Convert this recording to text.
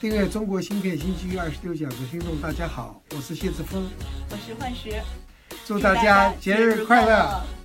订阅中国芯片星期二十六讲的听众，大家好，我是谢志峰，我是幻石，祝大家节日快乐。